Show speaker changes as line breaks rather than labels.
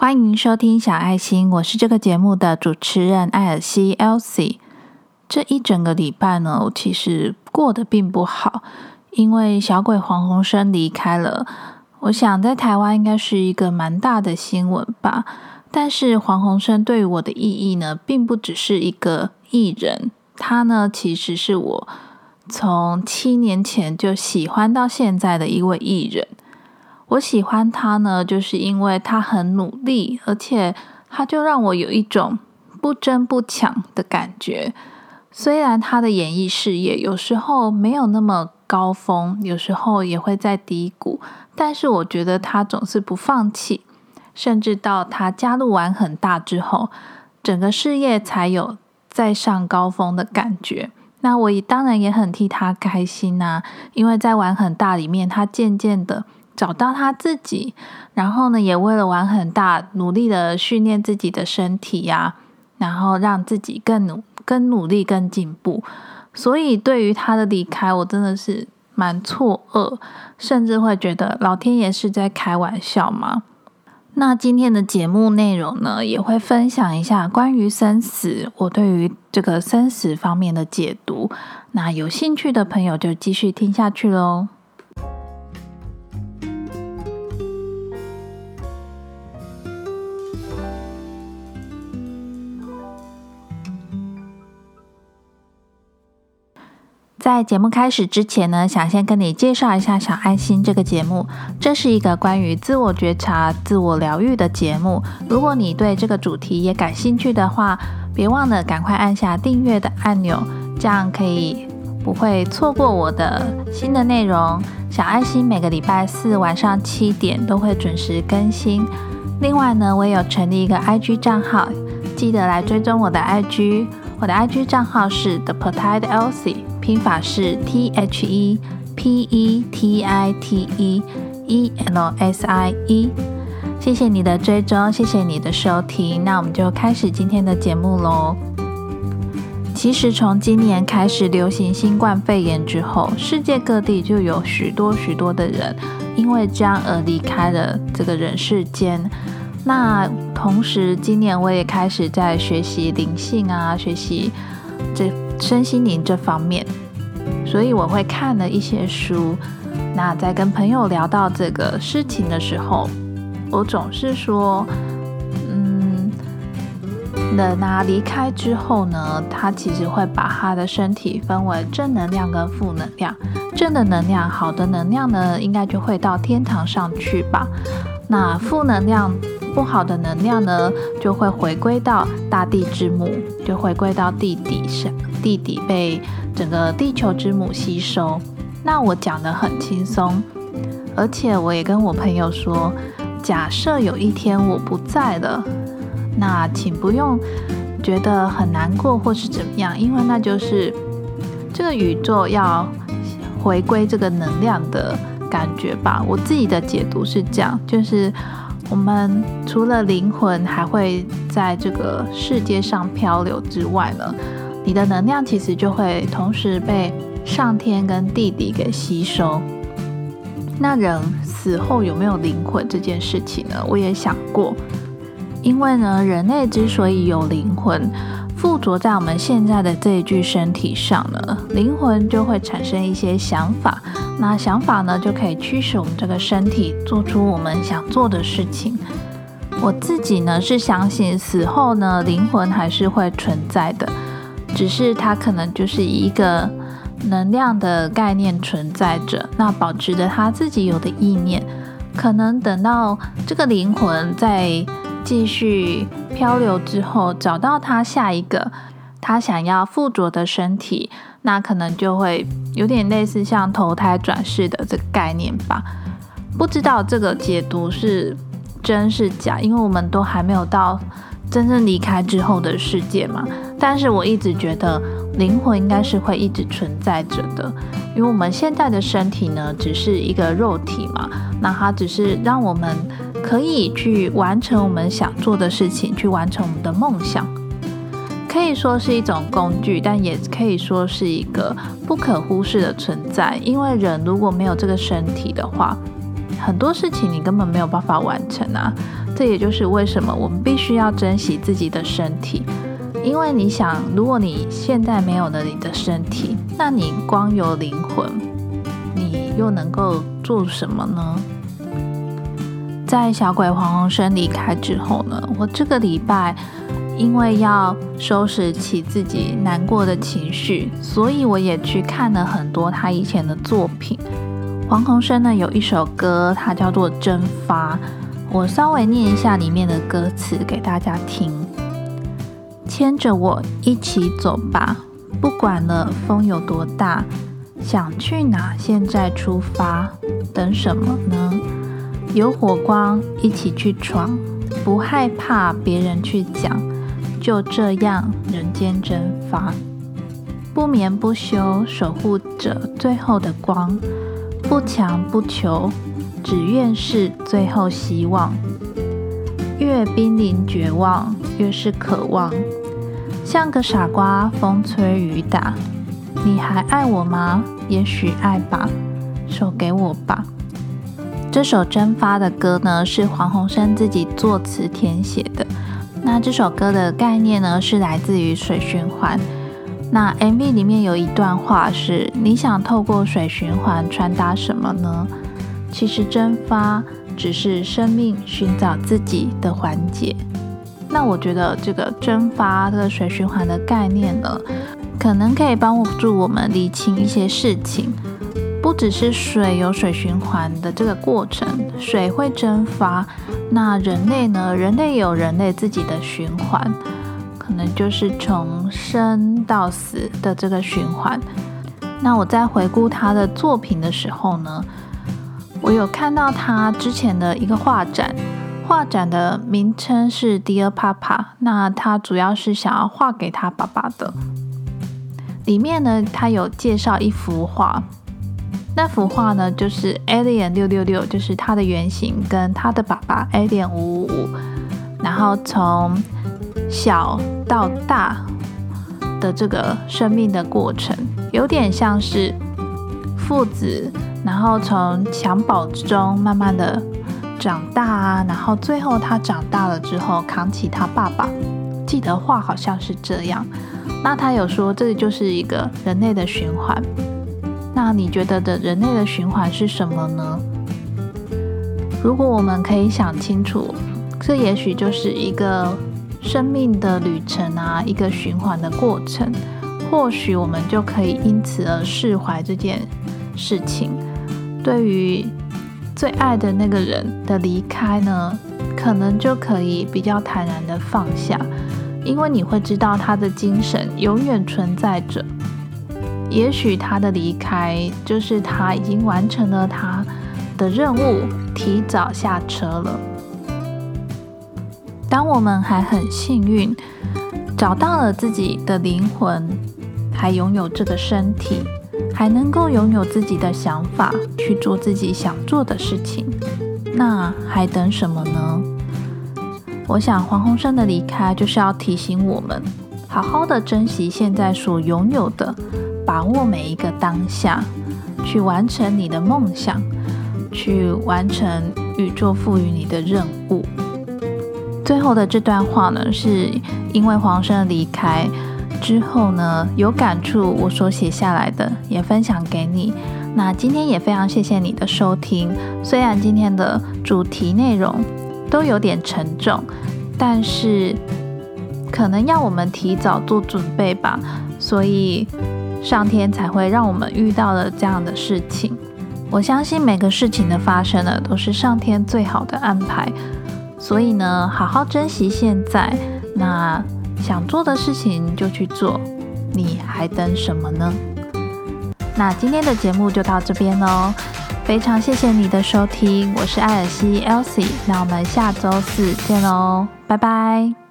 欢迎收听小爱心，我是这个节目的主持人艾尔西 （Elsie）。这一整个礼拜呢，我其实过得并不好，因为小鬼黄鸿升离开了。我想在台湾应该是一个蛮大的新闻吧。但是黄鸿升对于我的意义呢，并不只是一个艺人，他呢其实是我从七年前就喜欢到现在的一位艺人。我喜欢他呢，就是因为他很努力，而且他就让我有一种不争不抢的感觉。虽然他的演艺事业有时候没有那么高峰，有时候也会在低谷，但是我觉得他总是不放弃，甚至到他加入完很大之后，整个事业才有再上高峰的感觉。那我也当然也很替他开心呐，因为在玩很大里面，他渐渐的。找到他自己，然后呢，也为了玩很大，努力的训练自己的身体呀，然后让自己更努、更努力、更进步。所以，对于他的离开，我真的是蛮错愕，甚至会觉得老天爷是在开玩笑吗？那今天的节目内容呢，也会分享一下关于生死，我对于这个生死方面的解读。那有兴趣的朋友就继续听下去喽。在节目开始之前呢，想先跟你介绍一下《小爱心》这个节目。这是一个关于自我觉察、自我疗愈的节目。如果你对这个主题也感兴趣的话，别忘了赶快按下订阅的按钮，这样可以不会错过我的新的内容。小爱心每个礼拜四晚上七点都会准时更新。另外呢，我也有成立一个 IG 账号，记得来追踪我的 IG。我的 IG 账号是 The Petite Elsie。拼法是 T H E P E T I T E E L S I E，谢谢你的追踪，谢谢你的收听，那我们就开始今天的节目喽。其实从今年开始流行新冠肺炎之后，世界各地就有许多许多的人因为这样而离开了这个人世间。那同时，今年我也开始在学习灵性啊，学习这。身心灵这方面，所以我会看了一些书。那在跟朋友聊到这个事情的时候，我总是说，嗯，人啊离开之后呢，他其实会把他的身体分为正能量跟负能量。正的能量，好的能量呢，应该就会到天堂上去吧。那负能量。不好的能量呢，就会回归到大地之母，就回归到地底下，地底被整个地球之母吸收。那我讲的很轻松，而且我也跟我朋友说，假设有一天我不在了，那请不用觉得很难过或是怎么样，因为那就是这个宇宙要回归这个能量的感觉吧。我自己的解读是这样，就是。我们除了灵魂还会在这个世界上漂流之外呢，你的能量其实就会同时被上天跟地底给吸收。那人死后有没有灵魂这件事情呢？我也想过，因为呢，人类之所以有灵魂。附着在我们现在的这一具身体上呢，灵魂就会产生一些想法，那想法呢就可以驱使我们这个身体做出我们想做的事情。我自己呢是相信死后呢灵魂还是会存在的，只是它可能就是一个能量的概念存在着，那保持着它自己有的意念，可能等到这个灵魂在。继续漂流之后，找到他下一个他想要附着的身体，那可能就会有点类似像投胎转世的这个概念吧。不知道这个解读是真是假，因为我们都还没有到真正离开之后的世界嘛。但是我一直觉得灵魂应该是会一直存在着的，因为我们现在的身体呢，只是一个肉体嘛，那它只是让我们。可以去完成我们想做的事情，去完成我们的梦想，可以说是一种工具，但也可以说是一个不可忽视的存在。因为人如果没有这个身体的话，很多事情你根本没有办法完成啊。这也就是为什么我们必须要珍惜自己的身体，因为你想，如果你现在没有了你的身体，那你光有灵魂，你又能够做什么呢？在小鬼黄鸿生离开之后呢，我这个礼拜因为要收拾起自己难过的情绪，所以我也去看了很多他以前的作品。黄鸿生呢有一首歌，它叫做《蒸发》，我稍微念一下里面的歌词给大家听：牵着我一起走吧，不管了风有多大，想去哪现在出发，等什么呢？有火光，一起去闯，不害怕别人去讲，就这样人间蒸发，不眠不休守护着最后的光，不强不求，只愿是最后希望。越濒临绝望，越是渴望，像个傻瓜，风吹雨打。你还爱我吗？也许爱吧，手给我吧。这首《蒸发》的歌呢，是黄鸿升自己作词填写的。那这首歌的概念呢，是来自于水循环。那 MV 里面有一段话是：“你想透过水循环传达什么呢？其实蒸发只是生命寻找自己的环节。”那我觉得这个蒸发的水循环的概念呢，可能可以帮助我们理清一些事情。不只是水有水循环的这个过程，水会蒸发。那人类呢？人类有人类自己的循环，可能就是从生到死的这个循环。那我在回顾他的作品的时候呢，我有看到他之前的一个画展，画展的名称是 Dear Papa。那他主要是想要画给他爸爸的。里面呢，他有介绍一幅画。那幅画呢，就是 Alien 六六六，就是他的原型跟他的爸爸 Alien 五五五，然后从小到大的这个生命的过程，有点像是父子，然后从襁褓之中慢慢的长大啊，然后最后他长大了之后扛起他爸爸，记得画好像是这样。那他有说，这就是一个人类的循环。那你觉得的人类的循环是什么呢？如果我们可以想清楚，这也许就是一个生命的旅程啊，一个循环的过程。或许我们就可以因此而释怀这件事情。对于最爱的那个人的离开呢，可能就可以比较坦然的放下，因为你会知道他的精神永远存在着。也许他的离开就是他已经完成了他的任务，提早下车了。当我们还很幸运找到了自己的灵魂，还拥有这个身体，还能够拥有自己的想法，去做自己想做的事情，那还等什么呢？我想黄鸿升的离开就是要提醒我们，好好的珍惜现在所拥有的。把握每一个当下，去完成你的梦想，去完成宇宙赋予你的任务。最后的这段话呢，是因为黄生离开之后呢，有感触，我所写下来的，也分享给你。那今天也非常谢谢你的收听。虽然今天的主题内容都有点沉重，但是可能要我们提早做准备吧，所以。上天才会让我们遇到了这样的事情。我相信每个事情的发生呢，都是上天最好的安排。所以呢，好好珍惜现在。那想做的事情就去做，你还等什么呢？那今天的节目就到这边喽，非常谢谢你的收听，我是艾尔西 Elsie，那我们下周四见喽，拜拜。